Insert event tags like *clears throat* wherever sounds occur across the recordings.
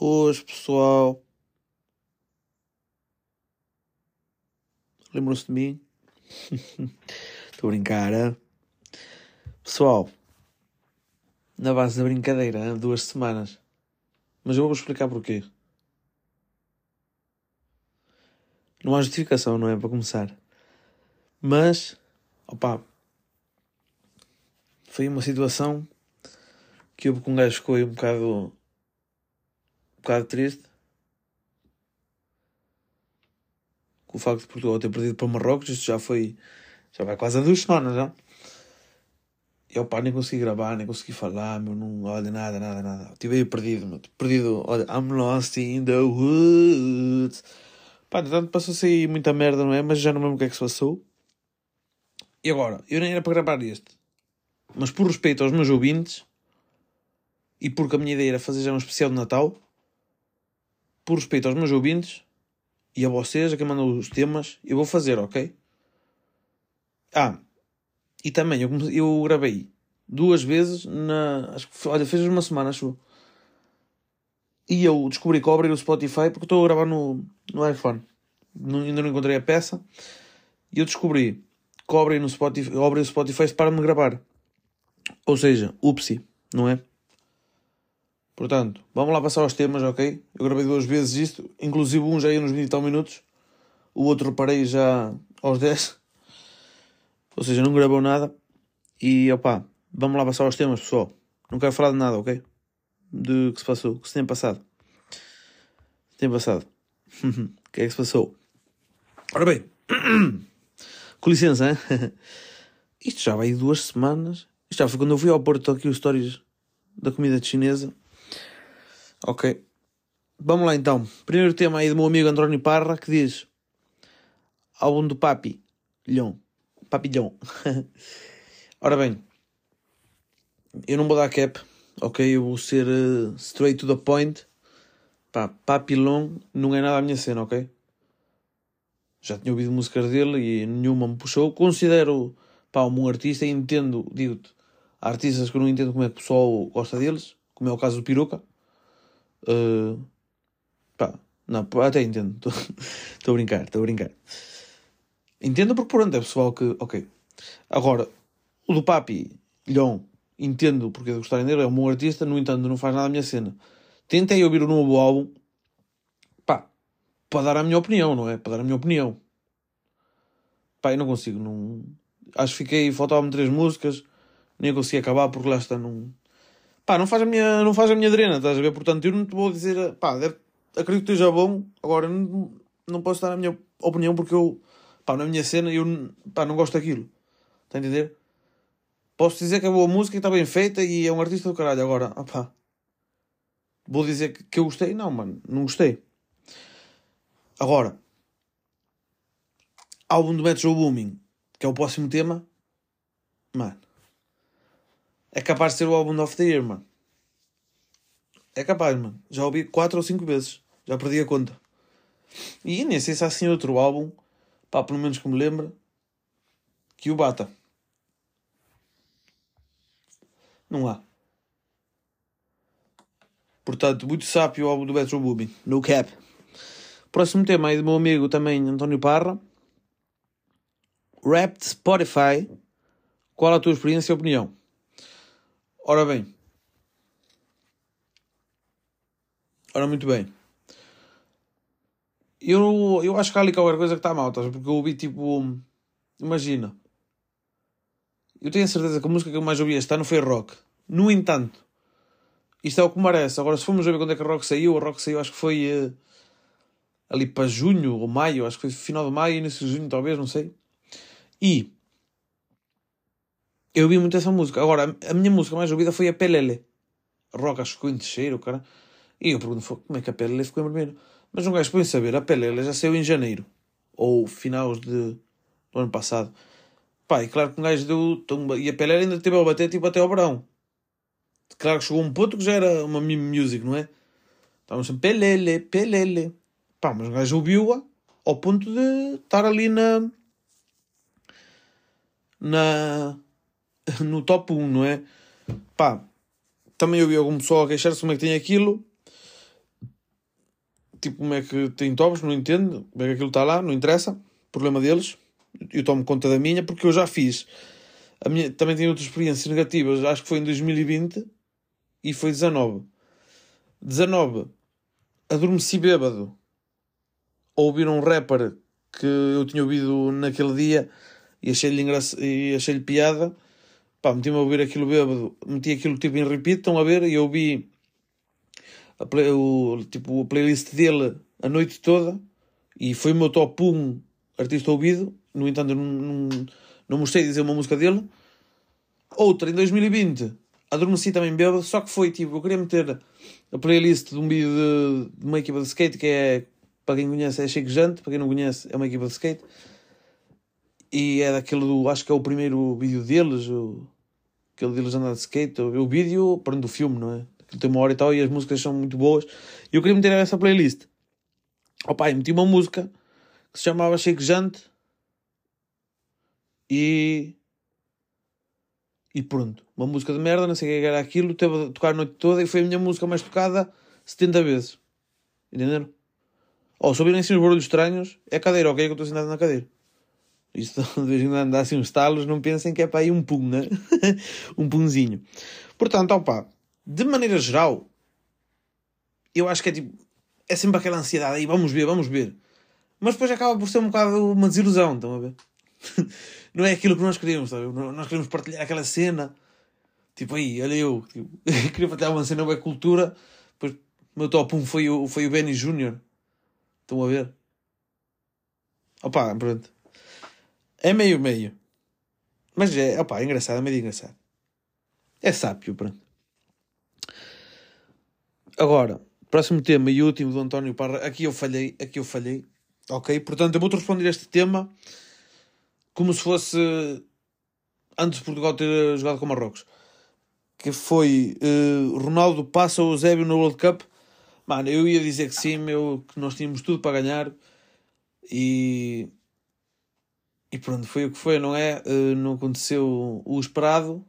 Hoje, pessoal. Lembram-se de mim? *laughs* Estou a brincar, hein? Pessoal, na base da brincadeira, duas semanas. Mas eu vou explicar porquê. Não há justificação, não é? Para começar. Mas, opá, foi uma situação que houve com um gajo ficou aí um bocado, bocado triste. Com o facto de Portugal ter perdido para Marrocos, isto já foi, já vai quase a duas semanas já. E opá, nem consegui gravar, nem consegui falar, meu, não, olha, nada, nada, nada. Estive aí perdido, meu, perdido, olha, I'm lost in the woods. Pá, portanto, passou-se aí muita merda, não é? Mas já não lembro o que é que se passou. E agora, eu nem era para gravar este. Mas por respeito aos meus ouvintes, e porque a minha ideia era fazer já um especial de Natal, por respeito aos meus ouvintes e a vocês, a quem mandou os temas, eu vou fazer, ok? Ah, e também eu, eu gravei duas vezes na. Acho que olha, fez uma semana, acho. E eu descobri que abrir o Spotify, porque estou a gravar no, no iPhone, Não- ainda não encontrei a peça, e eu descobri que no Spotify, Spotify para-me gravar. Ou seja, upsi, não é? Portanto, vamos lá passar aos temas, ok? Eu gravei duas vezes isto, inclusive um já ia nos 20 e tal minutos, o outro reparei já aos 10, ou seja, não gravou nada. E opá, vamos lá passar aos temas, pessoal. Não quero falar de nada, ok? De que se passou, que se tem passado. Tem passado. O *laughs* que é que se passou? Ora bem, *coughs* com licença, hein? *laughs* Isto já vai duas semanas. Isto já foi quando eu fui ao Porto aqui os stories da comida chinesa. Ok. Vamos lá então. Primeiro tema aí do meu amigo António Parra que diz álbum do Papi Lhon. Papilhão. *laughs* Ora bem, eu não vou dar cap, ok? Eu vou ser eh, straight to the point. Pá, Papilão não é nada a minha cena, ok? Já tinha ouvido músicas dele e nenhuma me puxou. Considero, pá, um artista e entendo, digo-te, artistas que eu não entendo como é que o pessoal gosta deles, como é o caso do Peruca. Uh, pá, não, até entendo. *laughs* Estou a brincar, estou a brincar. Entendo porque pronto, é pessoal que. Ok. Agora, o do Papi, Lhon, entendo porque de gostarem dele, é um bom artista, no entanto, não faz nada a minha cena. Tentei ouvir o novo álbum, pá, para dar a minha opinião, não é? Para dar a minha opinião. Pá, eu não consigo, não. Acho que fiquei, faltavam-me três músicas, nem consegui acabar porque lá está, não. Pá, não faz a minha, não faz a minha drena, estás a ver? Portanto, eu não te vou dizer, pá, deve, acredito que esteja bom, agora não, não posso dar a minha opinião porque eu, pá, na minha cena, eu, pá, não gosto daquilo. Está a entender? Posso dizer que é boa música e está bem feita e é um artista do caralho. Agora, opá, vou dizer que, que eu gostei? Não, mano, não gostei. Agora, álbum do Metro Booming, que é o próximo tema, mano, é capaz de ser o álbum of the year, mano. É capaz, mano. Já ouvi quatro ou cinco vezes. Já perdi a conta. E nem sei se há assim outro álbum, pá, pelo menos que me lembra, que o bata. Não há. Portanto, muito sábio o álbum do Metro Booming. No cap. Próximo tema aí do meu amigo também, António Parra. Rap de Spotify. Qual a tua experiência e opinião? Ora bem. Ora, muito bem. Eu, eu acho que há ali qualquer coisa que está mal, estás? Porque eu ouvi tipo. Imagina. Eu tenho a certeza que a música que eu mais ouvi este ano foi rock. No entanto, isto é o que merece. Agora, se formos ver quando é que a rock saiu, a rock saiu acho que foi eh, ali para junho ou maio, acho que foi final de maio, início de junho, talvez, não sei. E eu ouvi muito essa música. Agora, a minha música mais ouvida foi a Pelele. Rock acho que ficou em terceiro, cara. E eu pergunto, "Fo, como é que a Pelele ficou em primeiro? Mas um gajo põe saber, a Pelele já saiu em janeiro. Ou finais de, do ano passado. Pá, e claro que um gajo deu. tumba- E a Pelele ainda teve a bater tipo até ao verão. Claro que chegou um ponto que já era uma meme music, não é? Estávamos sempre Pelele, Pelele. Pá, mas o gajo ouviu-a ao ponto de estar ali na. na. *laughs* no top 1, não é? Pá, também ouvi algum pessoal a queixar-se como é que tem aquilo. tipo, como é que tem tobos, não entendo. Como é que aquilo está lá, não interessa. Problema deles. Eu tomo conta da minha, porque eu já fiz. A minha, também tenho outras experiências negativas. Acho que foi em 2020 e foi 19. 19. Adormeci bêbado. A ouvir um rapper que eu tinha ouvido naquele dia e achei-lhe achei-lhe piada. Pá, meti-me a ouvir aquilo bêbado. Meti aquilo tipo em repeat, estão a ver? E eu ouvi a, play, o, tipo, a playlist dele a noite toda e foi o meu top 1 artista ouvido. No entanto, não, não, não mostrei dizer uma música dele. Outra, em 2020, adormeci também bêbado, só que foi tipo, eu queria meter a playlist de um vídeo de, de uma equipa de skate que é, para quem conhece, é Shake Jante, para quem não conhece, é uma equipa de skate. E é daquele do, acho que é o primeiro vídeo deles, o, aquele deles andar de skate, o, o vídeo, para do filme, não é? tem uma hora e tal, e as músicas são muito boas. E eu queria meter essa playlist. Opa, e meti uma música que se chamava Shake Jante. E. E pronto. Uma música de merda, não sei o que era aquilo. Teve a tocar a noite toda e foi a minha música mais tocada 70 vezes. Entenderam? Oh, se ouvirem assim os barulhos estranhos, é cadeira, ok? Que eu estou sentado na cadeira. Isto *laughs* de vez em quando anda assim uns talos, não pensem que é para aí um pum, né? *laughs* um punzinho. Portanto, opá, de maneira geral, eu acho que é tipo. É sempre aquela ansiedade aí, vamos ver, vamos ver. Mas depois acaba por ser um bocado uma desilusão, estão a ver? *laughs* não é aquilo que nós queremos, sabe? Nós queremos partilhar aquela cena. Tipo aí, olha eu, tipo, queria partilhar uma cena da cultura, depois o meu top 1 foi o, foi o Benny Jr. Estão a ver? Opa, pronto. É meio meio. Mas é, opa, é engraçado, é meio engraçado. É sábio, pronto. Agora, próximo tema e último do António Parra. Aqui eu falhei, aqui eu falhei. Ok? Portanto, eu vou-te responder este tema como se fosse antes de Portugal ter jogado com Marrocos. Que foi uh, Ronaldo passa o Eusébio no World Cup. Mano, eu ia dizer que sim, meu, que nós tínhamos tudo para ganhar. E. E pronto, foi o que foi, não é? Uh, não aconteceu o esperado.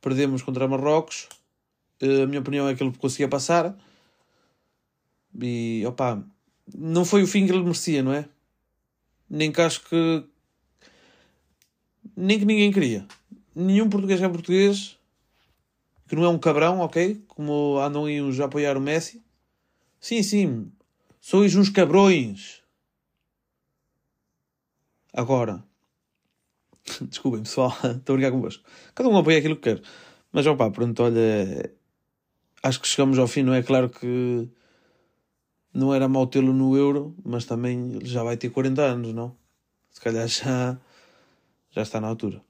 Perdemos contra Marrocos. Eh, a minha opinião é que ele conseguia passar. E opa, não foi o fim que ele merecia, não é? Nem que acho que. Nem que ninguém queria. Nenhum português é português que não é um cabrão, ok? Como andam aí uns a apoiar o Messi. Sim, sim. Sois uns cabrões. Agora. *laughs* Desculpem, pessoal. *laughs* Estou a brincar convosco. Cada um apoia aquilo que quer. Mas, opá, pronto, olha acho que chegamos ao fim, não é? Claro que não era mau tê-lo no Euro, mas também ele já vai ter 40 anos, não? Se calhar já, já está na altura.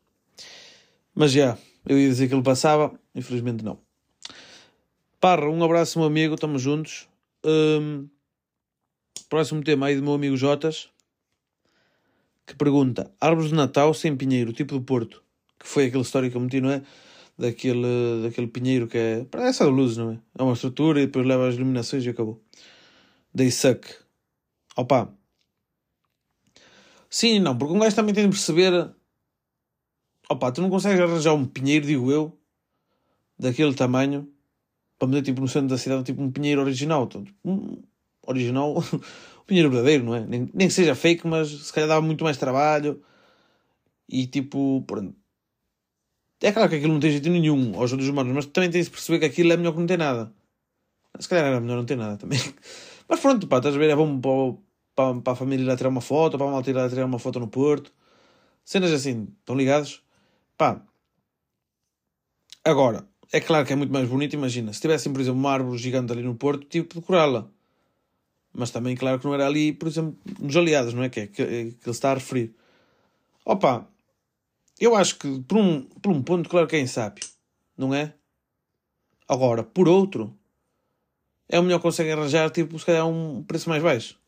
Mas já, eu ia dizer que ele passava, infelizmente não. Parra, um abraço, meu amigo, estamos juntos. Um, próximo tema aí do meu amigo Jotas, que pergunta: Árvores de Natal sem pinheiro, tipo do Porto, que foi aquela história que eu meti, não é? daquele, daquele pinheiro que é. Para essa luz, não é? É uma estrutura e depois leva as iluminações e acabou. They suck. Opa. Sim, não, porque um gajo também tem de perceber. Opa, tu não consegues arranjar um pinheiro, digo eu, daquele tamanho, para meter tipo no centro da cidade, tipo um pinheiro original. Então, tipo, um original, *laughs* pinheiro verdadeiro, não é? Nem, nem que seja fake, mas se calhar dava muito mais trabalho. E tipo, pronto é claro que aquilo não tem jeito nenhum aos outros humanos, mas também tem de perceber que aquilo é melhor que não ter nada. Se calhar era melhor não ter nada também. *laughs* Mas pronto, pá, estás a ver? É bom para, para, para a família ir lá tirar uma foto, para a malta ir lá tirar uma foto no Porto. Cenas assim, estão ligados? Pá. Agora, é claro que é muito mais bonito, imagina. Se tivessem, por exemplo, uma árvore gigante ali no Porto, de decorá-la. Mas também, claro que não era ali, por exemplo, nos aliados, não é? Que é que, que ele está a referir. Opa, eu acho que, por um, por um ponto, claro que é insábio, não é? Agora, por outro, é o melhor que conseguem arranjar, tipo, se calhar um preço mais baixo.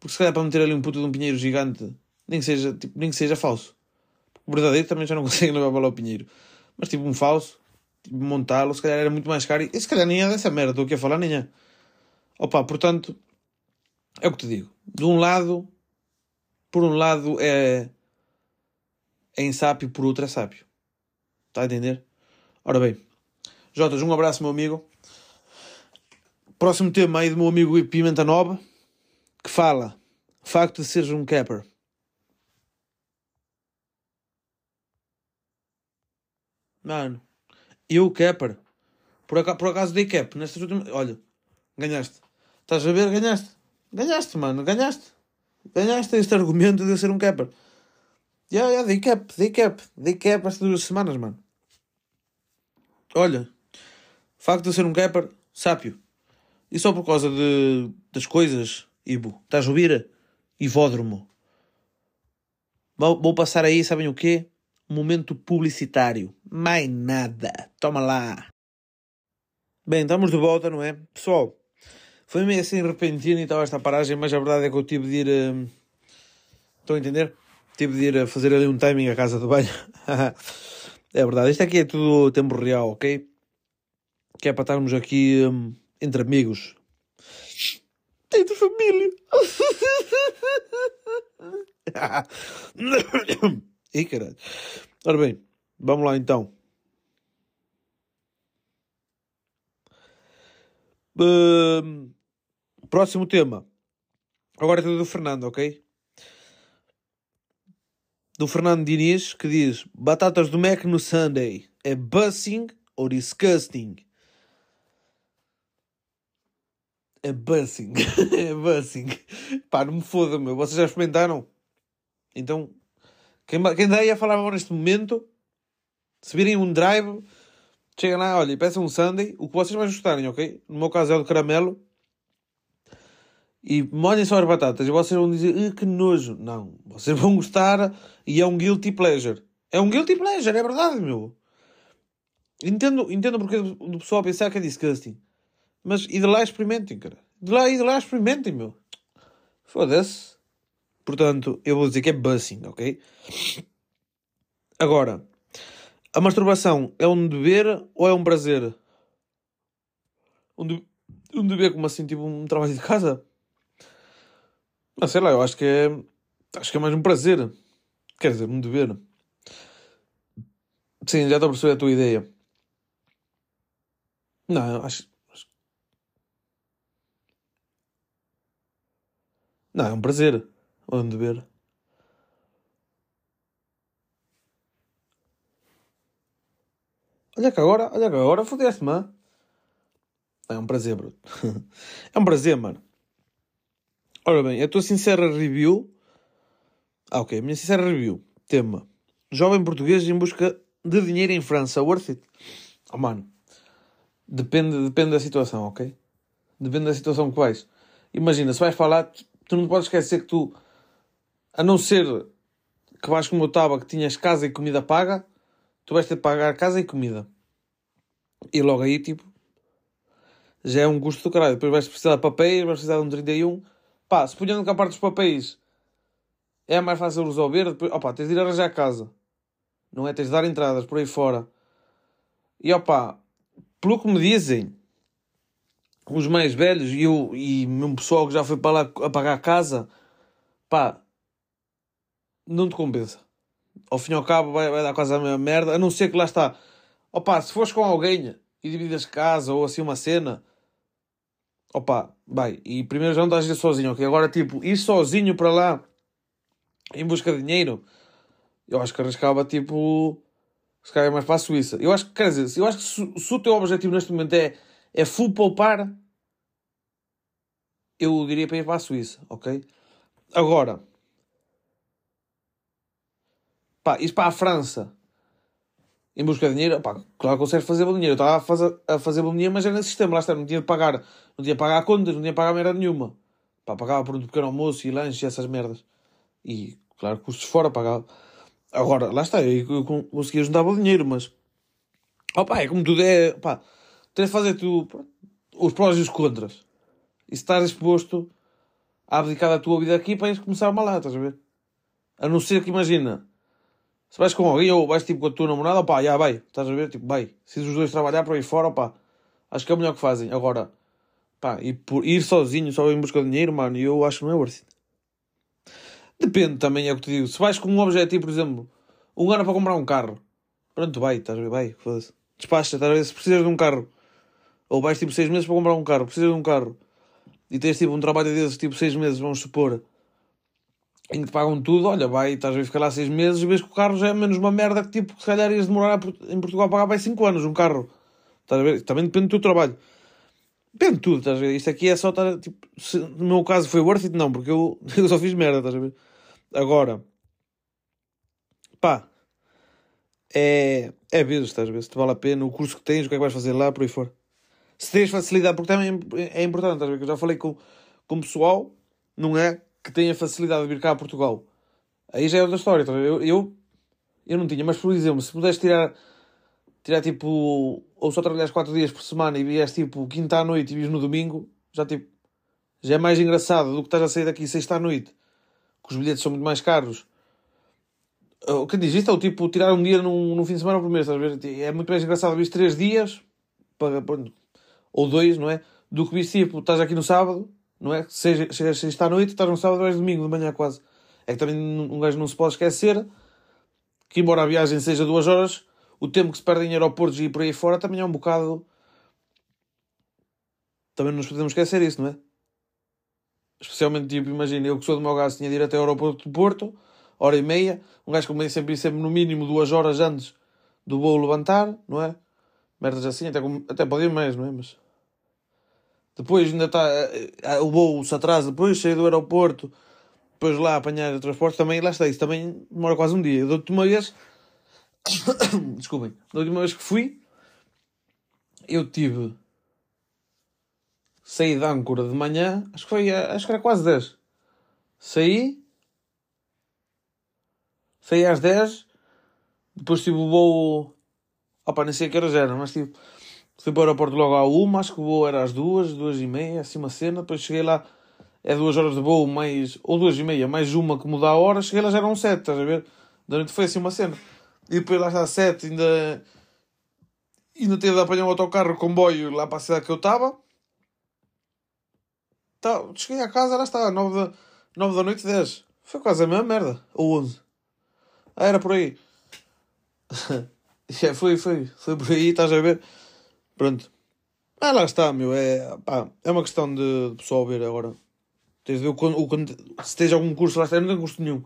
Porque se calhar para meter ali um puto de um pinheiro gigante, nem que seja, tipo, nem que seja falso. O verdadeiro também já não *laughs* conseguem levar lá o pinheiro. Mas tipo, um falso, tipo, montá-lo, se calhar era muito mais caro. E se calhar nem é dessa merda, estou aqui a falar, nem é. Opa, portanto, é o que te digo. De um lado, por um lado é é insápio, por outro é sábio. Está a entender? Ora bem, Jotas, um abraço, meu amigo. próximo tema aí do meu amigo Pimenta Nova, que fala facto de seres um capper. Mano, eu capper, por acaso, por acaso dei cap nestas últimas. Olha, ganhaste. Estás a ver? Ganhaste. Ganhaste, mano, ganhaste. Ganhaste este argumento de eu ser um capper. Já, yeah, yeah, dei cap, dei cap, dei cap estas duas semanas, mano. Olha, facto de eu ser um capper, sápio. E só por causa de, das coisas, Ibo. Estás a ouvir? Ivódromo. Vou, vou passar aí, sabem o quê? Momento publicitário. Mais nada. Toma lá. Bem, estamos de volta, não é? Pessoal, foi meio assim repentino e tal esta paragem, mas a verdade é que eu tive de ir. Uh... Estão a entender? Tive de ir a fazer ali um timing à casa do banho. *laughs* é verdade, isto aqui é tudo tempo real, ok? Que é para estarmos aqui um, entre amigos. Entre família. *laughs* Ih, caralho. Ora bem, vamos lá então. Uh, próximo tema. Agora é do Fernando, ok? Do Fernando Diniz que diz: Batatas do Mac no Sunday é bussing ou disgusting? É bussing. *laughs* é bussing. Pá, não me foda, meu. Vocês já experimentaram? Então, quem, quem daí a falar agora neste momento, se virem um drive, chega lá, olha, peçam um Sunday, o que vocês mais gostarem, ok? No meu caso é o de caramelo. E molhem só as batatas e vocês vão dizer que nojo. Não, vocês vão gostar e é um guilty pleasure. É um guilty pleasure, é verdade, meu. Entendo, entendo porque do pessoal pensar que é disgusting. Mas e de lá experimentem, cara. De lá e de lá experimentem, meu. Foda-se. Portanto, eu vou dizer que é bussing, ok? Agora, a masturbação é um dever ou é um prazer? Um, de... um dever como assim, tipo um trabalho de casa? Não sei lá, eu acho que é. Acho que é mais um prazer. Quer dizer, um dever. Sim, já estou a perceber a tua ideia. Não, acho. Não, é um prazer. Ou um dever. Olha que agora, olha que agora fodeste-me. É um prazer, bruto. *laughs* é um prazer, mano. Ora bem, a tua sincera review. Ah, ok. A minha sincera review. Tema: Jovem português em busca de dinheiro em França. Worth it? Oh, mano. Depende, depende da situação, ok? Depende da situação que vais. Imagina, se vais falar, tu, tu não podes esquecer que tu, a não ser que vais como eu estava, que tinhas casa e comida paga, tu vais ter de pagar casa e comida. E logo aí, tipo, já é um custo do caralho. Depois vais precisar de papéis, vais precisar de um 31 Pá, se punhando cá parte dos papéis é mais fácil resolver, depois, opa, tens de ir arranjar a casa. Não é? Tens de dar entradas por aí fora. E opa, pelo que me dizem, os mais velhos e, eu, e mesmo pessoal que já foi para lá pagar a casa, pá, não te compensa. Ao fim e ao cabo vai, vai dar quase a mesma merda, a não ser que lá está. Opa, se fores com alguém e divides casa ou assim uma cena, Opa, vai. E primeiro já não estás a ir sozinho, ok? Agora, tipo, ir sozinho para lá em busca de dinheiro, eu acho que arriscava, tipo, se calhar é mais para a Suíça. Eu acho que, quer dizer, eu acho que se, se o teu objetivo neste momento é, é full poupar, eu diria para ir para a Suíça, ok? Agora, pá, ir para a França em busca de dinheiro, pá, claro que consegues fazer bom dinheiro. Eu estava a fazer, a fazer bom dinheiro, mas era nesse sistema, lá está, não tinha de pagar, não tinha de pagar contas, não tinha de pagar merda nenhuma. Pá, pagava por um pequeno almoço e lanche e essas merdas. E, claro, custos fora pagava. Agora, lá está, eu, eu conseguia juntar bom dinheiro, mas, ó pá, é como tudo é, pá, tens de fazer tu, os prós e os contras. E se estás exposto a abdicar da tua vida aqui, para começar uma lá, estás a ver? A não ser que, imagina, se vais com alguém ou vais tipo com a tua namorada, opá, já vai, estás a ver? Tipo, vai. Se os dois trabalhar por aí fora, opá, acho que é o melhor que fazem. Agora, pá, e por ir sozinho, só em busca de dinheiro, mano, eu acho que não é worth it. Depende também, é o que te digo. Se vais com um objetivo, por exemplo, um ano para comprar um carro, pronto, vai, estás a ver? Vai, foda-se. Despacha, estás a ver? Se precisas de um carro, Ou vais tipo seis meses para comprar um carro, precisas de um carro. E tens tipo um trabalho desses, tipo seis meses, vamos supor, em que pagam tudo, olha, vai, estás a ficar lá seis meses e vês que o carro já é menos uma merda que tipo, se calhar ias demorar em Portugal a pagar vai cinco anos um carro. Estás a ver? Também depende do teu trabalho. Depende de tudo, estás a ver? Isto aqui é só estar, tipo, se, no meu caso foi worth it, não, porque eu, *laughs* eu só fiz merda, estás a ver? Agora, pá, é, é ver, estás a ver? Se te vale a pena, o curso que tens, o que é que vais fazer lá, por aí fora. Se tens facilidade, porque também é importante, estás a ver? Que eu já falei com, com o pessoal, não é? Que tenha facilidade de vir cá a Portugal. Aí já é outra história, a ver? Eu, eu, eu não tinha, mas por exemplo, se pudesse tirar, tirar tipo, ou só trabalhas 4 dias por semana e vies tipo quinta à noite e vies no domingo, já tipo, já é mais engraçado do que estás a sair daqui sexta à noite, que os bilhetes são muito mais caros o que diz isto é o tipo tirar um dia num, num fim de semana por mês, estás a ver? É muito mais engraçado vir três dias, para, ou dois, não é? Do que vir tipo, estás aqui no sábado, não é? Seja, chegas sexta à noite, estás no sábado, vais domingo de manhã quase. É que também um gajo não se pode esquecer que, embora a viagem seja duas horas, o tempo que se perde em aeroportos e por aí fora também é um bocado. Também não nos podemos esquecer isso, não é? Especialmente, tipo, imagina, eu que sou do meu gasto tinha de ir até o aeroporto do Porto hora e meia. Um gajo convém sempre sempre no mínimo duas horas antes do voo levantar, não é? Merdas assim, até, até pode ir mais, não é? Mas depois ainda está eh, eh, o voo se atrasa, depois sair do aeroporto, depois lá apanhar o transporte, também lá está, isso também demora quase um dia. Da última vez, *coughs* desculpem, da última vez que fui, eu tive saí da âncora de manhã, acho que foi, acho que era quase 10. Saí, Saí às 10, depois tive o voo. Opa, nem sei que horas era, mas tive. Fui para o aeroporto logo à uma, acho que o voo era às duas, duas e meia, assim uma cena. Depois cheguei lá, é duas horas de voo, mais. ou duas e meia, mais uma que muda a hora. Cheguei lá já eram sete, estás a ver? Da noite foi assim uma cena. E depois lá está sete, ainda. Ainda teve de apanhar um autocarro, comboio lá para a cidade que eu estava. Tá, cheguei à casa, lá está, nove da, nove da noite, dez. Foi quase a mesma merda. Ou onze. Ah, era por aí. yeah, *laughs* foi, foi, foi por aí, estás a ver? Pronto. Ah, lá está, meu. É, pá, é uma questão de, de pessoal ver agora. Tens de ver o, o, se tens algum curso lá, está, não tem custo nenhum.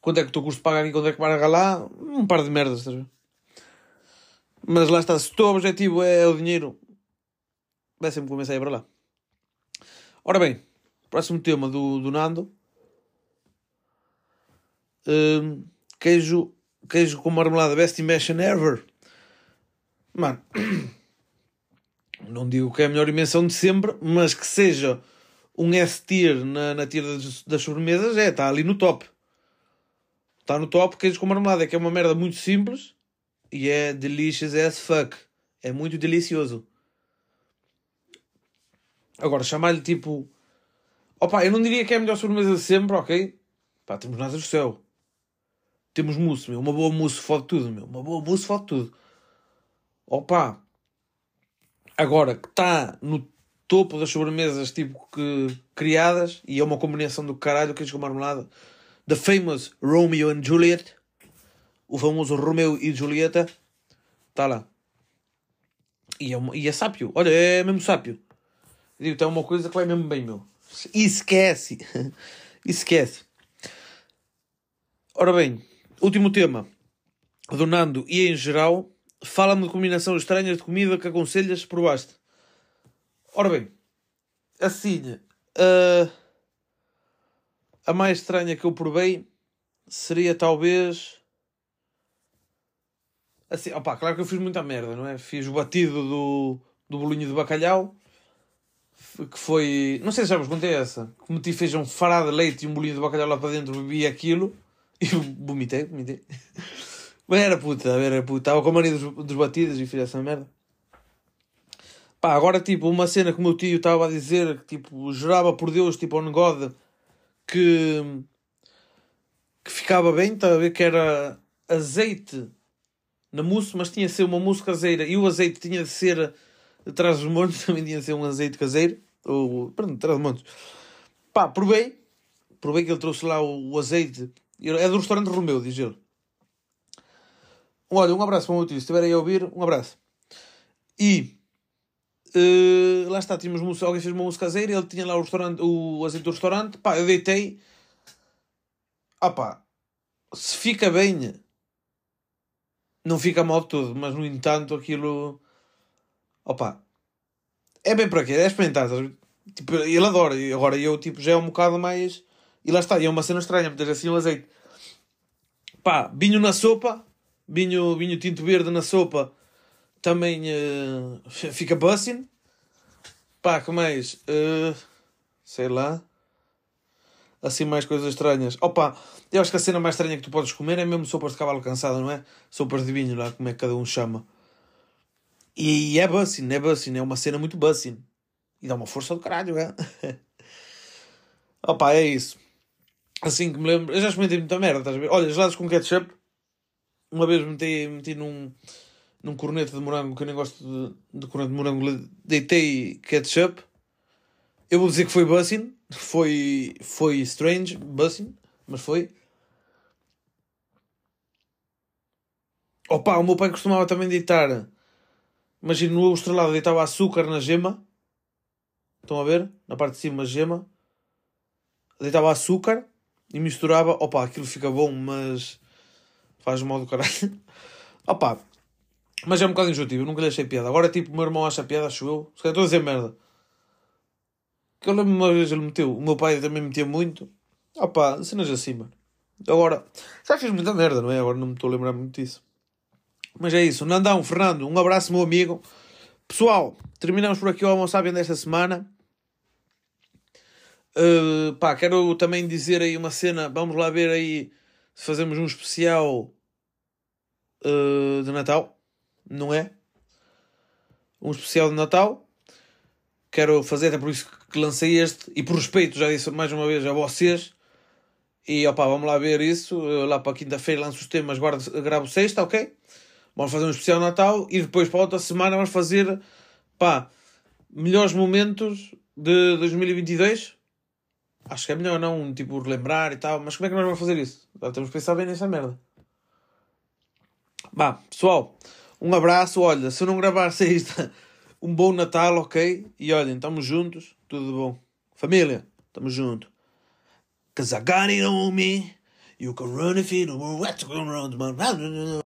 Quanto é que o teu curso paga aqui, quanto é que paga lá? Um par de merdas, estás a ver? Mas lá está, se o teu objetivo é o dinheiro, vai sempre começar a ir para lá. Ora bem, próximo tema do, do Nando. Hum, queijo, queijo com marmelada, best invention ever. Mano, *clears throat* não digo que é a melhor invenção de sempre, mas que seja um S-tier na, na tira das, das sobremesas, é, está ali no top. Está no top queijo com marmelada, que é uma merda muito simples e é delicious as fuck. É muito delicioso. Agora, chamar-lhe tipo. Opa, eu não diria que é a melhor sobremesa de sempre, ok? Pá, temos nada do céu. Temos mousse, meu. Uma boa mousse fode tudo, meu. Uma boa mousse fode tudo. Opa! Agora, que está no topo das sobremesas, tipo, que criadas, e é uma combinação do caralho, queijo com marmelada. The famous Romeo and Juliet. O famoso Romeo e Julieta. Está lá. E é, uma, e é sápio. Olha, é mesmo sápio. Digo, é uma coisa que vai mesmo bem, meu. Esquece. *laughs* Esquece. Ora bem, Último tema. Do Nando e em geral, fala-me de combinação estranha de comida que aconselhas provaste. Ora bem, assim, uh, a mais estranha que eu provei seria talvez. Assim, opa, claro que eu fiz muita merda, não é? Fiz o batido do, do bolinho de bacalhau, que foi. Não sei se já vos contei essa. Que meti feijão farado de leite e um bolinho de bacalhau lá para dentro, bebi aquilo. E *laughs* vomitei, vomitei. Era puta, era puta. Estava com a mania dos, dos batidos e fiz essa merda. Pá, agora tipo, uma cena que o meu tio estava a dizer, que tipo, jurava por Deus, tipo, on God, que, que ficava bem, estava a ver que era azeite na mousse, mas tinha de ser uma mousse caseira e o azeite tinha de ser atrás dos montes, *laughs* também tinha de ser um azeite caseiro, ou, pronto, atrás dos montes. Pá, provei, provei que ele trouxe lá o, o azeite é do restaurante Romeu, diz ele. Olha, um abraço para o meu tio. Se estiver aí a ouvir, um abraço. E Uh, lá está, tínhamos música, alguém fez uma música caseira, ele tinha lá o restaurante, o azeite do restaurante, pá, eu deitei. Ah pá, se fica bem, não fica mal de tudo, mas no entanto aquilo. Opa, é bem para quê? É experimentar. Tipo, ele adora, agora eu tipo, já é um bocado mais. E lá está, e é uma cena estranha, meter assim o azeite. Pá, vinho na sopa, vinho, vinho tinto verde na sopa, também uh, fica bussing. Pá, que mais? Uh, sei lá. Assim, mais coisas estranhas. Opa, eu acho que a cena mais estranha que tu podes comer é mesmo sopas de cavalo cansado, não é? Sopas de vinho, lá, como é que cada um chama. E é bussing, é bussing, é uma cena muito bussing. E dá uma força do caralho, é? *laughs* Opa, é isso. Assim que me lembro, eu já experimentei muita merda, estás a ver? Olha, gelados com ketchup. Uma vez meti, meti num, num corneto de morango, que eu nem gosto de, de corneto de morango, deitei ketchup. Eu vou dizer que foi bussing. Foi, foi strange, bussing, mas foi. Opa, o meu pai costumava também deitar. Imagina, no estrelado deitava açúcar na gema. Estão a ver? Na parte de cima, gema. Deitava açúcar e misturava. Opa, aquilo fica bom, mas faz mal do caralho. *laughs* Opa, mas é um bocado enjoativo, eu nunca lhe achei piada. Agora, tipo, o meu irmão acha piada, acho eu. Se calhar estou a dizer merda. Que eu lembro uma vez ele meteu, o meu pai também metia muito. Opa, cenas assim, mano. Agora, já fiz muita merda, não é? Agora não me estou a lembrar muito disso. Mas é isso. Nandão, Fernando, um abraço, meu amigo. Pessoal, terminamos por aqui o Almoço desta semana. Uh, pá, quero também dizer aí uma cena. Vamos lá ver aí se fazemos um especial uh, de Natal. Não é? Um especial de Natal. Quero fazer, até por isso que lancei este. E por respeito, já disse mais uma vez a vocês. E opá, vamos lá ver isso. Eu, lá para quinta-feira lanço os temas, guardo, gravo sexta, ok? Vamos fazer um especial Natal e depois para outra semana vamos fazer pá, melhores momentos de 2022. Acho que é melhor não, tipo, relembrar e tal. Mas como é que nós vamos fazer isso? Já temos que pensar bem nessa merda. Bah, pessoal, um abraço. Olha, se eu não gravar sexta, *laughs* um bom Natal, ok? E olhem, estamos juntos, tudo bom. Família, estamos juntos. Cause I got it on me. You can run if you don't want to run.